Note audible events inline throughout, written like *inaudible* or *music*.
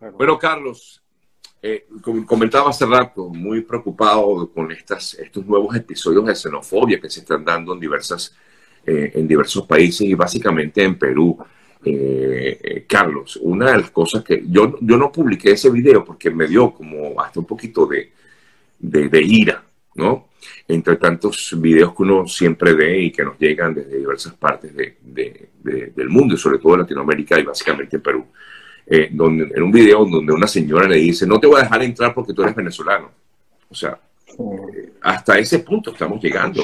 Bueno, Carlos, eh, como comentaba hace rato, muy preocupado con estas, estos nuevos episodios de xenofobia que se están dando en, diversas, eh, en diversos países y básicamente en Perú. Eh, Carlos, una de las cosas que yo, yo no publiqué ese video porque me dio como hasta un poquito de, de, ira, ¿no? Entre tantos videos que uno siempre ve y que nos llegan desde diversas partes de, del mundo sobre todo Latinoamérica y básicamente en Perú. Eh, donde, en un video donde una señora le dice, no te voy a dejar entrar porque tú eres venezolano. O sea, eh, hasta ese punto estamos llegando,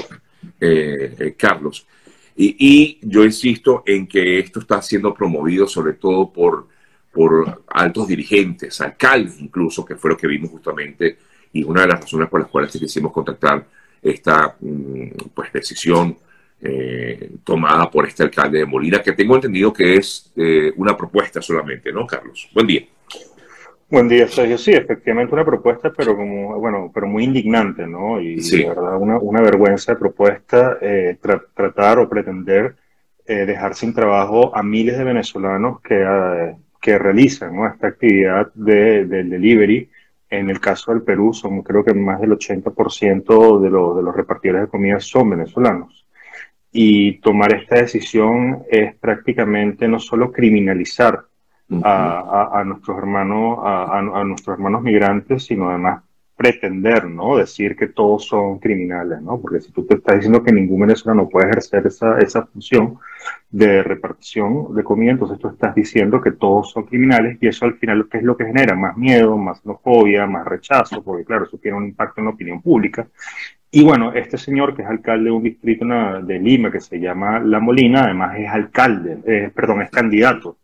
eh, Carlos. Y, yo insisto en que esto está siendo promovido sobre todo por, por altos dirigentes, alcaldes incluso, que fue lo que vimos justamente, y una de las razones por las cuales quisimos contactar esta mm, pues, decisión eh, tomada por este alcalde de Molina, que tengo entendido que es eh, una propuesta solamente, ¿no, Carlos? Buen día. Buen día, Sergio. Sí, efectivamente una propuesta, pero como, bueno, pero muy indignante, ¿no? Y de verdad una, una, vergüenza de propuesta eh, tratar o pretender dejar sin trabajo a miles de venezolanos que, que realizan ¿no? esta actividad de, del delivery. En el caso del Perú, son creo que más del 80% de, de los repartidores de comida son venezolanos y tomar esta decisión es prácticamente no solo criminalizar a, nuestros hermanos a, nuestros hermanos migrantes sino además pretender no decir que todos son criminales no porque si tú te estás diciendo que ningún venezolano puede ejercer esa, esa función de repartición de comida entonces tú estás diciendo que todos son criminales y eso al final qué es lo que genera más miedo más xenofobia más rechazo porque claro eso tiene un impacto en la opinión pública y bueno, este señor que es alcalde de un distrito de Lima que se llama La Molina, además es alcalde, eh, perdón, es candidato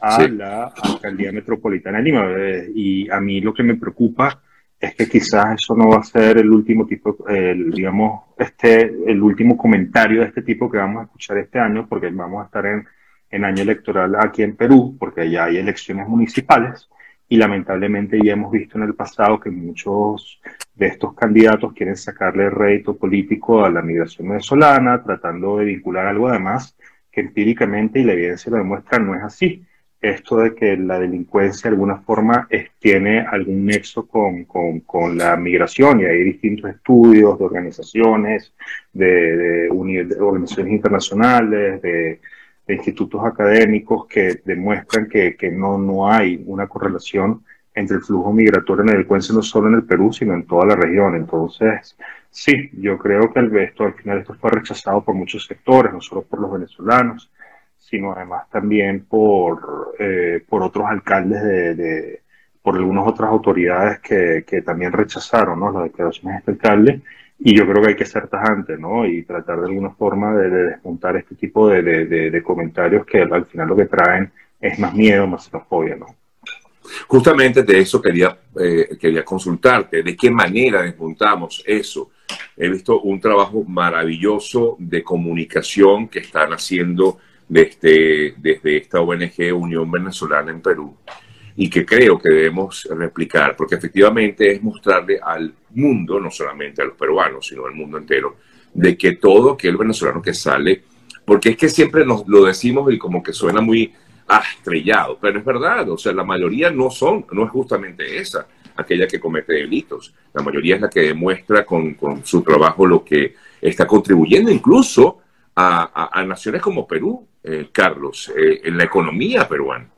a la alcaldía metropolitana de Lima. Eh, y a mí lo que me preocupa es que quizás eso no va a ser el último tipo, digamos, este, el último comentario de este tipo que vamos a escuchar este año, porque vamos a estar en, en año electoral aquí en Perú, porque ya hay elecciones municipales y lamentablemente ya hemos visto en el pasado que muchos de estos candidatos quieren sacarle rédito político a la migración venezolana, tratando de vincular algo además que empíricamente y la evidencia lo demuestra no es así. Esto de que la delincuencia de alguna forma tiene algún nexo con, con, con, la migración y hay distintos estudios de organizaciones, de, de organizaciones internacionales, de, de institutos académicos que demuestran que, que, no, no hay una correlación entre el flujo migratorio en el no solo en el Perú, sino en toda la región. Entonces, sí, yo creo que el, esto, al final esto fue rechazado por muchos sectores, no solo por los venezolanos, sino además también por, eh, por otros alcaldes de, de, por algunas otras autoridades que, que también rechazaron ¿no? las declaraciones de este alcalde y yo creo que hay que ser tajante, ¿no? Y tratar de alguna forma de, desmontar este tipo de, de, comentarios que al final lo que traen es más miedo, más xenofobia, ¿no? Justamente de eso quería, eh, quería consultarte, de qué manera desmontamos eso. He visto un trabajo maravilloso de comunicación que están haciendo desde, desde esta ONG Unión Venezolana en Perú y que creo que debemos replicar, porque efectivamente es mostrarle al mundo, no solamente a los peruanos, sino al mundo entero, de que todo aquel venezolano que sale, porque es que siempre nos lo decimos y como que suena muy estrellado, pero es verdad, o sea, la mayoría no son, no es justamente esa, aquella que comete delitos, la mayoría es la que demuestra con, con su trabajo lo que está contribuyendo incluso a, a, naciones como Perú, eh, Carlos, eh, en la economía peruana.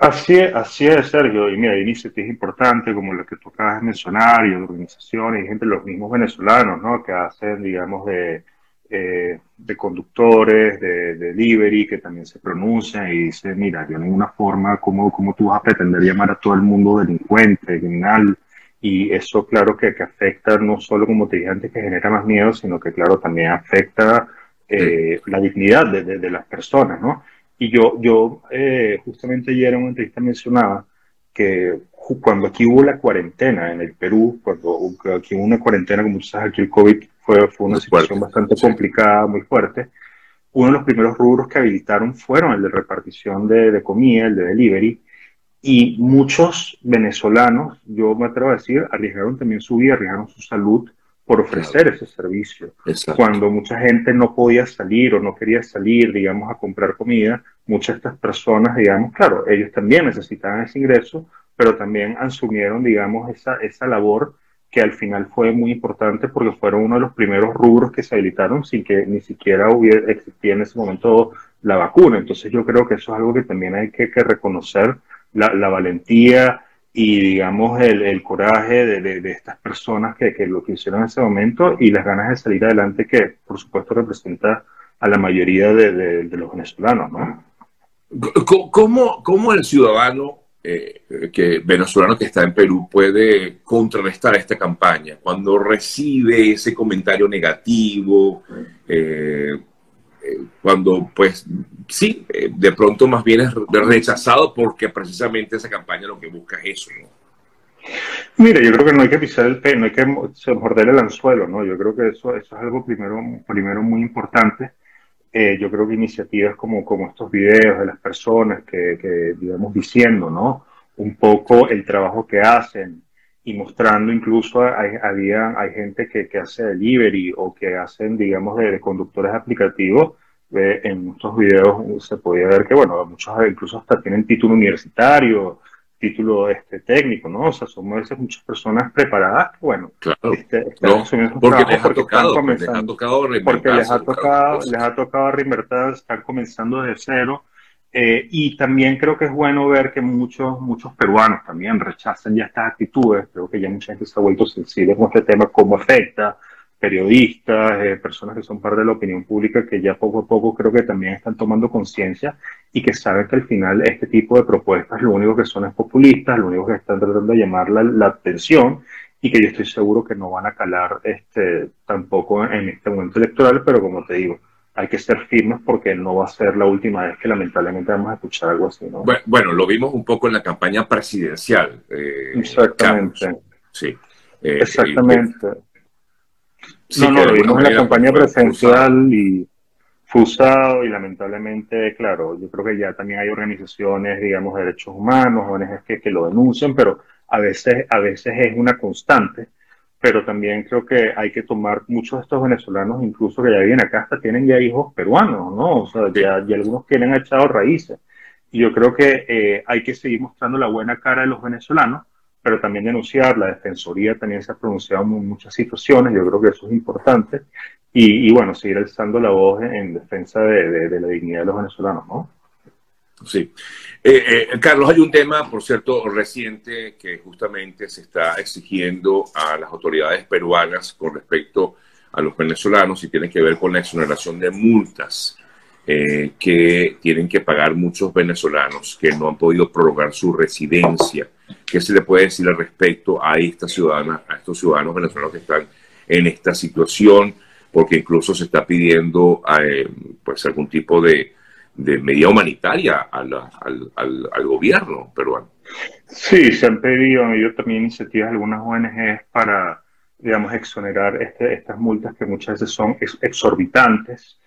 Así es, así es, Sergio. Y mira, hay iniciativas importantes como las que tú acabas de mencionar y organizaciones y gente, los mismos venezolanos, ¿no? Que hacen, digamos, de, eh, de conductores, de, delivery, que también se pronuncian y dicen, mira, de ninguna forma, ¿cómo, ¿cómo tú vas a pretender llamar a todo el mundo delincuente, criminal? Y eso, claro, que, que afecta no solo, como te dije antes, que genera más miedo, sino que, claro, también afecta eh, la dignidad de, de las personas, ¿no? Y yo, yo eh, justamente ayer en una entrevista mencionaba que cuando aquí hubo la cuarentena en el Perú, cuando aquí hubo una cuarentena, como tú sabes, aquí el COVID fue, fue una situación bastante complicada, muy fuerte, uno de los primeros rubros que habilitaron fueron el de repartición de, de comida, el de delivery, y muchos venezolanos, yo me atrevo a decir, arriesgaron también su vida, arriesgaron su salud por ofrecer ese servicio. Cuando mucha gente no podía salir o no quería salir, digamos, a comprar comida, muchas de estas personas, digamos, claro, ellos también necesitaban ese ingreso pero también asumieron, digamos, esa, esa labor que al final fue muy importante porque fueron uno de los primeros rubros que se habilitaron sin que ni siquiera hubiera, existía en ese momento la vacuna. Entonces yo creo que eso es algo que también hay que, reconocer, la, la, valentía y digamos el, el coraje de, de, estas personas que, que, lo que hicieron en ese momento y las ganas de salir adelante que por supuesto representa a la mayoría de, de los venezolanos. ¿no? ¿Cómo, ¿Cómo el ciudadano eh, que venezolano que está en Perú puede contrarrestar esta campaña cuando recibe ese comentario negativo, eh, cuando pues sí, de pronto más bien es rechazado porque precisamente esa campaña lo que busca es eso. ¿no? Mira, yo creo que no hay que pisar el pelo, no hay que morder el anzuelo, ¿no? Yo creo que eso, eso es algo primero, primero muy importante. Eh, yo creo que iniciativas como, como estos videos de las personas que, que, digamos, diciendo, ¿no? Un poco el trabajo que hacen y mostrando incluso, hay, había, hay gente que, que hace delivery o que hacen, digamos, de, conductores aplicativos. Eh, en estos videos se podía ver que, bueno, muchos incluso hasta tienen título universitario, título este, técnico, ¿no? O sea, son veces muchas personas preparadas bueno, claro. este, no, porque les ha tocado, porque les ha tocado porque les ha tocado, les ha tocado reinvertir, están comenzando desde cero. Eh, y también creo que es bueno ver que muchos, muchos peruanos también rechazan ya estas actitudes. Creo que ya mucha gente se ha vuelto sensible con este tema, cómo afecta, periodistas, eh, personas que son parte de la opinión pública, que ya poco a poco creo que también están tomando conciencia y que saben que al final este tipo de propuestas lo único que son es populistas, lo único que están tratando de llamar la, atención y que yo estoy seguro que no van a calar este, tampoco en este momento electoral, pero como te digo, hay que ser firmes porque no va a ser la última vez que lamentablemente vamos a escuchar algo así. ¿no? Bueno, lo vimos un poco en la campaña presidencial. Eh, Exactamente. Sí. Eh, Exactamente no, no, lo vimos en la campaña presencial y fue usado y lamentablemente, claro, yo creo que ya también hay organizaciones, digamos, de derechos humanos, ONGs que, que lo denuncian, pero a veces, a veces es una constante. Pero también creo que hay que tomar muchos de estos venezolanos, incluso que ya vienen acá, hasta tienen ya hijos peruanos, ¿no? O sea, ya, ya algunos quieren echado raíces. Y yo creo que eh, hay que seguir mostrando la buena cara de los venezolanos, pero también denunciar. La Defensoría también se ha pronunciado en muchas situaciones, yo creo que eso es importante. Y, bueno, seguir alzando la voz en, defensa de, la dignidad de los venezolanos, ¿no? Sí. Eh, eh, Carlos, hay un tema, por cierto, reciente que justamente se está exigiendo a las autoridades peruanas con respecto a los venezolanos y tiene que ver con la exoneración de multas eh, que tienen que pagar muchos venezolanos que no han podido prolongar su residencia ¿Qué se le puede decir al respecto a esta ciudadana, a estos ciudadanos venezolanos que están en esta situación? Porque incluso se está pidiendo eh, pues algún tipo de, medida humanitaria al, al, gobierno peruano. Sí, se han pedido, han también iniciativas de algunas ONGs para, digamos, exonerar este, estas multas que muchas veces son exorbitantes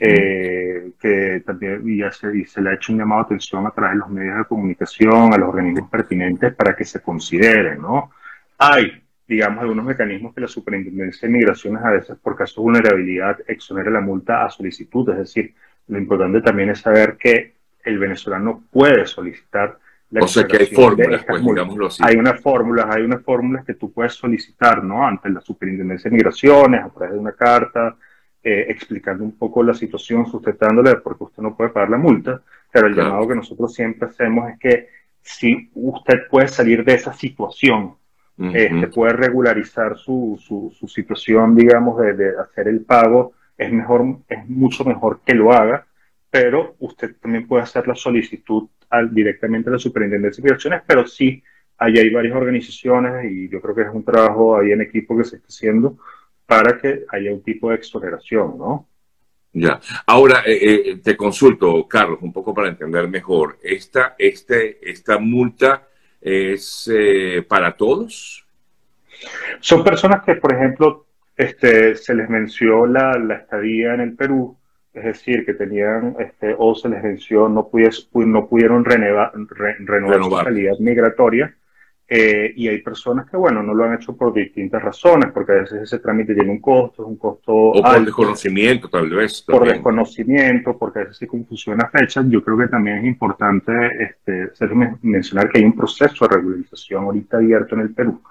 eh, que también ya se, se, le ha hecho un llamado de atención a través de los medios de comunicación, a los organismos pertinentes para que se consideren, ¿no? Hay, digamos, algunos mecanismos que la Superintendencia de Migraciones a veces por caso de vulnerabilidad exonera la multa a solicitud, es decir, lo importante también es saber que el venezolano puede solicitar la o sea que hay fórmulas, pues, digámoslo así. Hay unas fórmulas, hay unas fórmulas que tú puedes solicitar, ¿no? Ante la Superintendencia de Migraciones, a través de una carta, eh, explicando un poco la situación, sustentándole porque usted no puede pagar la multa, pero el llamado que nosotros siempre hacemos es que si usted puede salir de esa situación, uh puede regularizar su, su, su situación, digamos, de, de, hacer el pago, es mejor, es mucho mejor que lo haga, pero usted también puede hacer la solicitud al, directamente a la Superintendencia de Migraciones, pero sí, ahí hay varias organizaciones y yo creo que es un trabajo ahí en equipo que se está haciendo para que haya un tipo de exoneración, ¿no? Ya. Ahora, eh, eh, te consulto, Carlos, un poco para entender mejor. ¿Esta, este, esta multa es eh, para todos? Son personas que, por ejemplo, este, se les venció la, la estadía en el Perú, es decir, que tenían, este, o se les venció, no, no pudieron renovar, su calidad migratoria, Eh, y hay personas que, bueno, no lo han hecho por distintas razones, porque a veces ese trámite tiene un costo, es un costo. O por desconocimiento, tal vez. Por desconocimiento, porque a veces se confusiona fechas. Yo creo que también es importante este, mencionar que hay un proceso de regularización ahorita abierto en el Perú.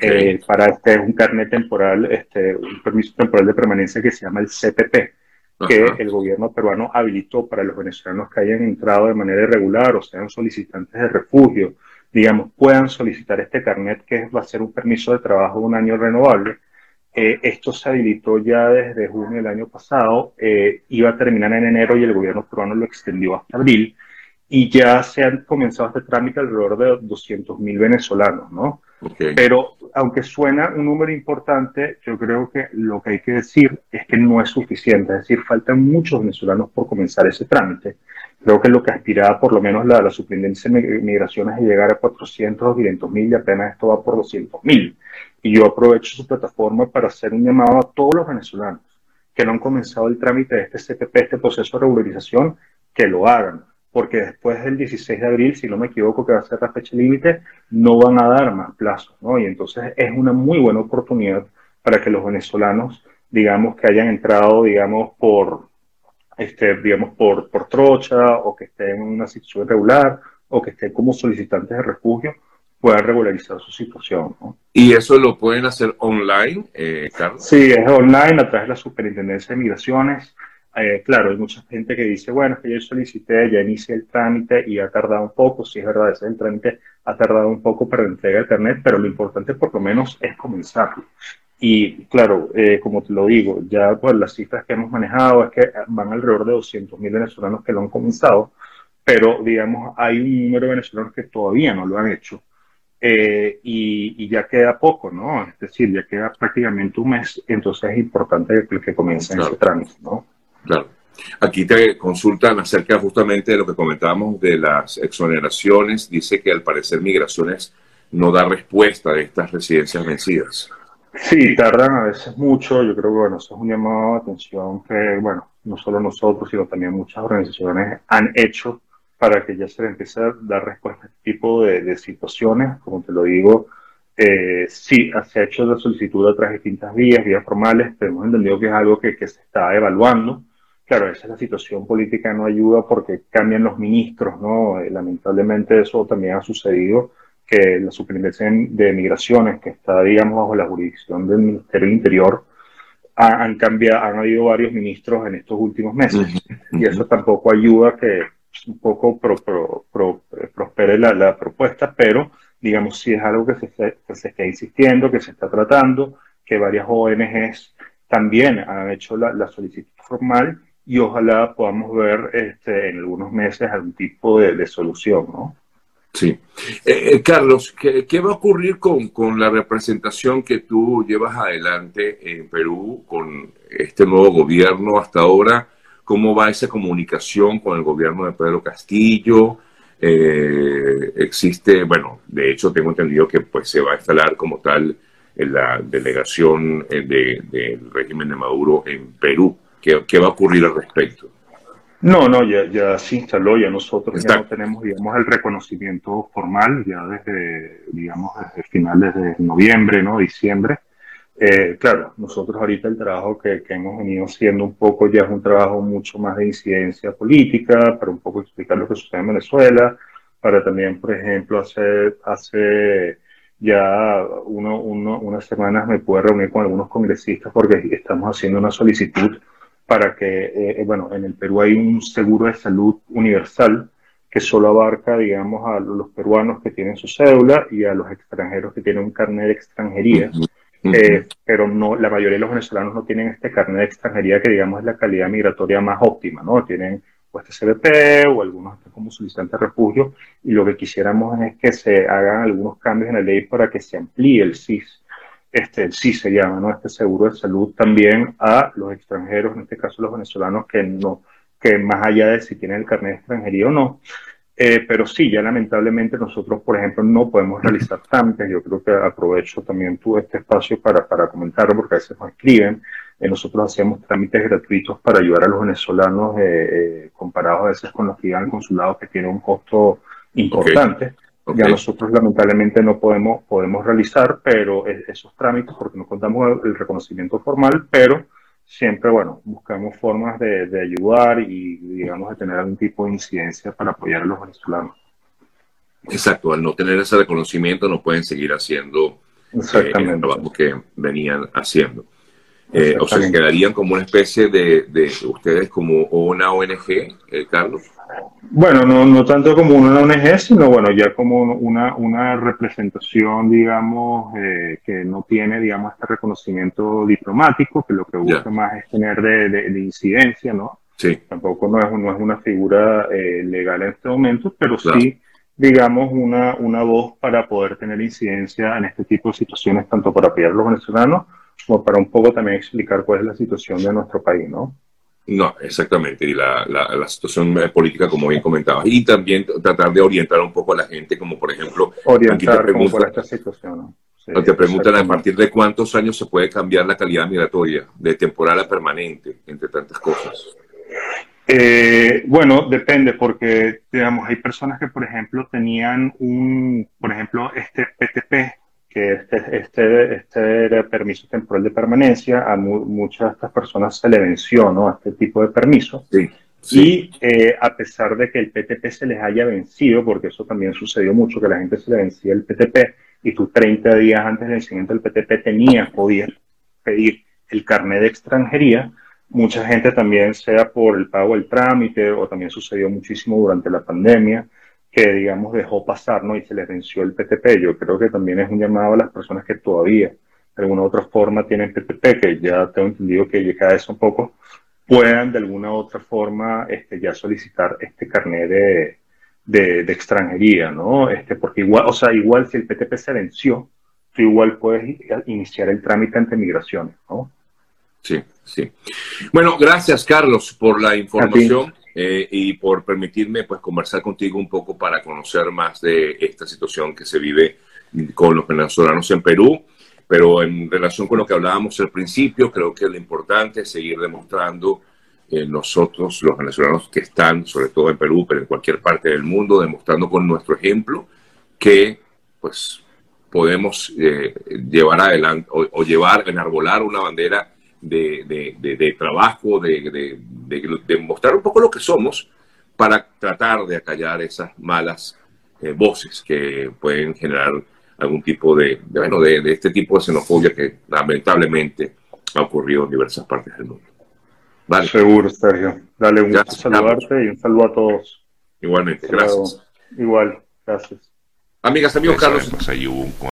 Eh, para este un carnet temporal, este, un permiso temporal de permanencia que se llama el CPP, que el gobierno peruano habilitó para los venezolanos que hayan entrado de manera irregular o sean solicitantes de refugio digamos, puedan solicitar este carnet, que va a ser un permiso de trabajo de un año renovable. Eh, esto se habilitó ya desde junio del año pasado, eh, iba a terminar en enero y el gobierno peruano lo extendió hasta abril y ya se han comenzado este trámite alrededor de 200.000 venezolanos, ¿no? Pero aunque suena un número importante, yo creo que lo que hay que decir es que no es suficiente, es decir, faltan muchos venezolanos por comenzar ese trámite. Creo que lo que aspiraba por lo menos la, la de migraciones es llegar a 400 o 500 mil y apenas esto va por 200 mil. Y yo aprovecho su plataforma para hacer un llamado a todos los venezolanos que no han comenzado el trámite de este CPP, este proceso de regularización, que lo hagan. Porque después del 16 de abril, si no me equivoco, que va a ser la fecha límite, no van a dar más plazos, ¿no? Y entonces es una muy buena oportunidad para que los venezolanos, digamos, que hayan entrado, digamos, por, este, digamos, por, por trocha o que estén en una situación irregular o que estén como solicitantes de refugio, puedan regularizar su situación. ¿Y eso lo pueden hacer online, eh, Carlos? Sí, es online a través de la Superintendencia de Migraciones. Eh, claro, hay mucha gente que dice, bueno, es que yo solicité, ya inicié el trámite y ha tardado un poco. Sí, es verdad, ese el trámite ha tardado un poco para la entrega de Internet, pero lo importante por lo menos es comenzarlo. Y claro, eh, como te lo digo, ya pues las cifras que hemos manejado es que van alrededor de 200.000 venezolanos que lo han comenzado, pero digamos, hay un número de venezolanos que todavía no lo han hecho. Eh, y, ya queda poco, ¿no? Es decir, ya queda prácticamente un mes, entonces es importante que, que comiencen ese trámite, ¿no? Claro. Aquí te consultan acerca justamente de lo que comentábamos de las exoneraciones. Dice que al parecer migraciones no da respuesta de estas residencias vencidas. Sí, tardan a veces mucho. Yo creo que bueno, eso es un llamado de atención que, bueno, no solo nosotros, sino también muchas organizaciones han hecho para que ya se le empiece a dar respuesta a este tipo de, situaciones. Como te lo digo, eh, sí, se ha hecho la solicitud a través de distintas vías, vías formales, pero hemos entendido que es algo que se está evaluando. Claro, esa es la situación política, no ayuda porque cambian los ministros, ¿no? Eh, lamentablemente eso también ha sucedido que la Superintendencia de Migraciones, que está, digamos, bajo la jurisdicción del Ministerio del Interior, han cambiado, han habido varios ministros en estos últimos meses. Y eso tampoco ayuda a que un poco prospere la, propuesta, pero digamos, si es algo que se, se está insistiendo, que se está tratando, que varias ONGs también han hecho la, solicitud formal y ojalá podamos ver este, en algunos meses algún tipo de, de solución, ¿no? Sí. Eh, eh, Carlos, ¿qué, va a ocurrir con, con, la representación que tú llevas adelante en Perú con este nuevo gobierno hasta ahora? ¿Cómo va esa comunicación con el gobierno de Pedro Castillo? Eh, existe, bueno, de hecho tengo entendido que pues se va a instalar como tal en la delegación del régimen de Maduro en Perú. ¿Qué, ¿Qué va a ocurrir al respecto? No, no, ya, ya se instaló, ya nosotros ya no tenemos, digamos, el reconocimiento formal, ya desde, digamos, desde finales de noviembre, ¿no? Diciembre. Eh, claro, nosotros ahorita el trabajo que, que, hemos venido haciendo un poco ya es un trabajo mucho más de incidencia política, para un poco explicar lo que sucede en Venezuela, para también, por ejemplo, hace, hace ya uno, uno, unas semanas me pude reunir con algunos congresistas porque estamos haciendo una solicitud para que, eh, eh, bueno, en el Perú hay un seguro de salud universal que solo abarca, digamos, a los peruanos que tienen su cédula y a los extranjeros que tienen un carnet de extranjería. Eh, pero no, la mayoría de los venezolanos no tienen este carnet de extranjería que, digamos, es la calidad migratoria más óptima, ¿no? Tienen o este CBP o algunos como solicitantes de refugio y lo que quisiéramos es que se hagan algunos cambios en la ley para que se amplíe el SIS este sí se llama, ¿no? Este seguro de salud también a los extranjeros, en este caso los venezolanos, que no, que más allá de si tienen el carnet de extranjería o no. Eh, pero sí, ya lamentablemente nosotros, por ejemplo, no podemos realizar *laughs* trámites. Yo creo que aprovecho también tú este espacio para, para comentarlo, porque a veces nos escriben. Eh, nosotros hacemos trámites gratuitos para ayudar a los venezolanos, eh, comparados a veces con los que iban al consulado, que tiene un costo importante. Ya nosotros lamentablemente no podemos, podemos realizar pero esos trámites porque no contamos el reconocimiento formal, pero siempre, bueno, buscamos formas de, de, ayudar y, digamos, de tener algún tipo de incidencia para apoyar a los venezolanos. Exacto, al no tener ese reconocimiento no pueden seguir haciendo eh, el trabajo que venían haciendo. Eh, o sea, quedarían como una especie de, de ustedes como una ONG, eh, Carlos. Bueno, no, no tanto como una ONG, sino bueno, ya como una, una representación, digamos, eh, que no tiene, digamos, este reconocimiento diplomático, que lo que busca más es tener de, de, incidencia, ¿no? Sí. Tampoco no es, no es una figura eh, legal en este momento, pero sí, digamos, una, una voz para poder tener incidencia en este tipo de situaciones, tanto para apoyar a los venezolanos como para un poco también explicar cuál es la situación de nuestro país, ¿no? No, exactamente, y la, la, situación política, como bien comentabas, y también tratar de orientar un poco a la gente, como por ejemplo, orientar te preguntan, esta situación. te preguntan a partir de cuántos años se puede cambiar la calidad migratoria, de temporal a permanente, entre tantas cosas. Eh, bueno, depende, porque digamos, hay personas que, por ejemplo, tenían un, por ejemplo, este PTP, que este, este, este permiso temporal de permanencia, a muchas de estas personas se le venció, ¿no? A este tipo de permiso. Sí, Y eh, a pesar de que el PTP se les haya vencido, porque eso también sucedió mucho, que la gente se le vencía el PTP y tú 30 días antes del vencimiento del PTP tenías, podías pedir el carnet de extranjería, mucha gente también, sea por el pago del trámite o también sucedió muchísimo durante la pandemia, que, digamos, dejó pasar, ¿no? Y se les venció el PTP. Yo creo que también es un llamado a las personas que todavía, de alguna u otra forma, tienen PTP, que ya tengo entendido que cada vez un poco, puedan de alguna u otra forma este, ya solicitar este carnet de, de, extranjería, ¿no? Este, porque igual, o sea, igual si el PTP se venció, tú igual puedes iniciar el trámite ante migraciones, ¿no? Sí, sí. Bueno, gracias, Carlos, por la información. Eh, y por permitirme pues conversar contigo un poco para conocer más de esta situación que se vive con los venezolanos en Perú. Pero en relación con lo que hablábamos al principio, creo que lo importante es seguir demostrando eh, nosotros, los venezolanos que están, sobre todo en Perú, pero en cualquier parte del mundo, demostrando con nuestro ejemplo que pues podemos eh, llevar adelante o, o llevar, enarbolar una bandera de, de, de, trabajo, de, de, mostrar un poco lo que somos para tratar de acallar esas malas eh, voces que pueden generar algún tipo de, bueno, de, este tipo de xenofobia que lamentablemente ha ocurrido en diversas partes del mundo. Vale. Seguro, Sergio. Dale un saludo saludarte y un saludo a todos. Igualmente, gracias. Igual, gracias. Amigas, amigos, Carlos.